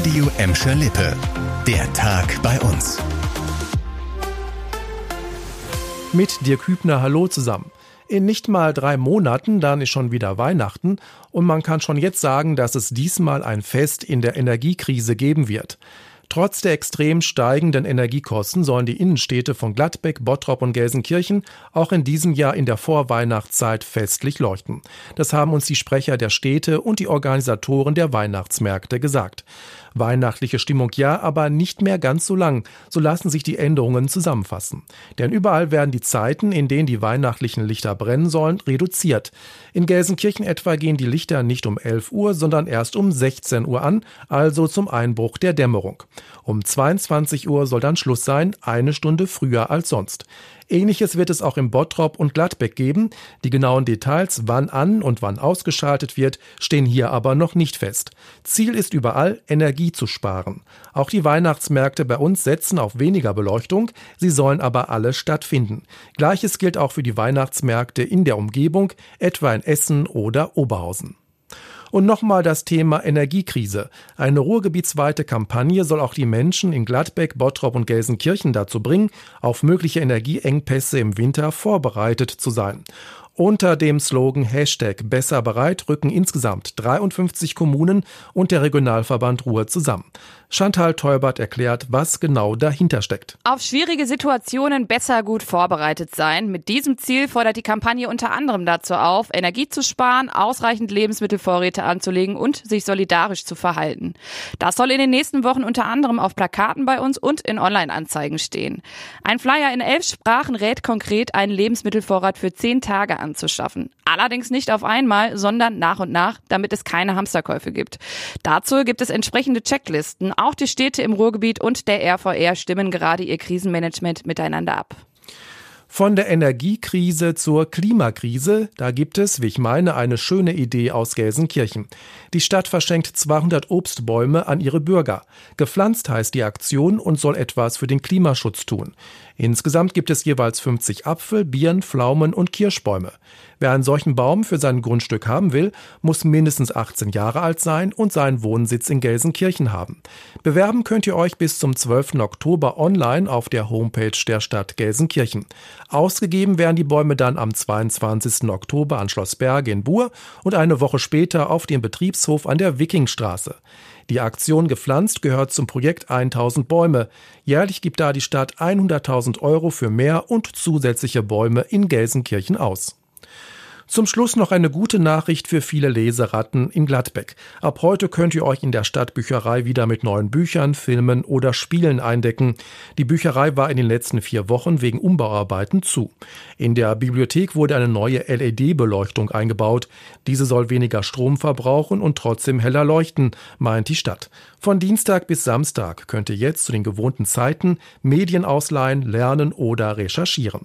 Radio Emscher Lippe. Der Tag bei uns. Mit dir Kübner, hallo zusammen. In nicht mal drei Monaten, dann ist schon wieder Weihnachten und man kann schon jetzt sagen, dass es diesmal ein Fest in der Energiekrise geben wird. Trotz der extrem steigenden Energiekosten sollen die Innenstädte von Gladbeck, Bottrop und Gelsenkirchen auch in diesem Jahr in der Vorweihnachtszeit festlich leuchten. Das haben uns die Sprecher der Städte und die Organisatoren der Weihnachtsmärkte gesagt. Weihnachtliche Stimmung ja, aber nicht mehr ganz so lang. So lassen sich die Änderungen zusammenfassen. Denn überall werden die Zeiten, in denen die weihnachtlichen Lichter brennen sollen, reduziert. In Gelsenkirchen etwa gehen die Lichter nicht um 11 Uhr, sondern erst um 16 Uhr an, also zum Einbruch der Dämmerung. Um 22 Uhr soll dann Schluss sein, eine Stunde früher als sonst. Ähnliches wird es auch im Bottrop und Gladbeck geben. Die genauen Details, wann an und wann ausgeschaltet wird, stehen hier aber noch nicht fest. Ziel ist überall, Energie zu sparen. Auch die Weihnachtsmärkte bei uns setzen auf weniger Beleuchtung, sie sollen aber alle stattfinden. Gleiches gilt auch für die Weihnachtsmärkte in der Umgebung, etwa in Essen oder Oberhausen. Und nochmal das Thema Energiekrise. Eine ruhrgebietsweite Kampagne soll auch die Menschen in Gladbeck, Bottrop und Gelsenkirchen dazu bringen, auf mögliche Energieengpässe im Winter vorbereitet zu sein. Unter dem Slogan Hashtag Besser bereit rücken insgesamt 53 Kommunen und der Regionalverband Ruhr zusammen. Chantal Teubert erklärt, was genau dahinter steckt. Auf schwierige Situationen besser gut vorbereitet sein. Mit diesem Ziel fordert die Kampagne unter anderem dazu auf, Energie zu sparen, ausreichend Lebensmittelvorräte anzulegen und sich solidarisch zu verhalten. Das soll in den nächsten Wochen unter anderem auf Plakaten bei uns und in Online-Anzeigen stehen. Ein Flyer in elf Sprachen rät konkret, einen Lebensmittelvorrat für zehn Tage anzuschaffen. Allerdings nicht auf einmal, sondern nach und nach, damit es keine Hamsterkäufe gibt. Dazu gibt es entsprechende Checklisten. Auch die Städte im Ruhrgebiet und der RVR stimmen gerade ihr Krisenmanagement miteinander ab. Von der Energiekrise zur Klimakrise, da gibt es, wie ich meine, eine schöne Idee aus Gelsenkirchen. Die Stadt verschenkt 200 Obstbäume an ihre Bürger. Gepflanzt heißt die Aktion und soll etwas für den Klimaschutz tun. Insgesamt gibt es jeweils 50 Apfel, Birnen, Pflaumen und Kirschbäume. Wer einen solchen Baum für sein Grundstück haben will, muss mindestens 18 Jahre alt sein und seinen Wohnsitz in Gelsenkirchen haben. Bewerben könnt ihr euch bis zum 12. Oktober online auf der Homepage der Stadt Gelsenkirchen. Ausgegeben werden die Bäume dann am 22. Oktober an Schloss Berge in Buhr und eine Woche später auf dem Betriebshof an der Wikingstraße. Die Aktion Gepflanzt gehört zum Projekt 1000 Bäume. Jährlich gibt da die Stadt 100.000 Euro für mehr und zusätzliche Bäume in Gelsenkirchen aus. Zum Schluss noch eine gute Nachricht für viele Leseratten in Gladbeck. Ab heute könnt ihr euch in der Stadtbücherei wieder mit neuen Büchern, Filmen oder Spielen eindecken. Die Bücherei war in den letzten vier Wochen wegen Umbauarbeiten zu. In der Bibliothek wurde eine neue LED-Beleuchtung eingebaut. Diese soll weniger Strom verbrauchen und trotzdem heller leuchten, meint die Stadt. Von Dienstag bis Samstag könnt ihr jetzt zu den gewohnten Zeiten Medien ausleihen, lernen oder recherchieren.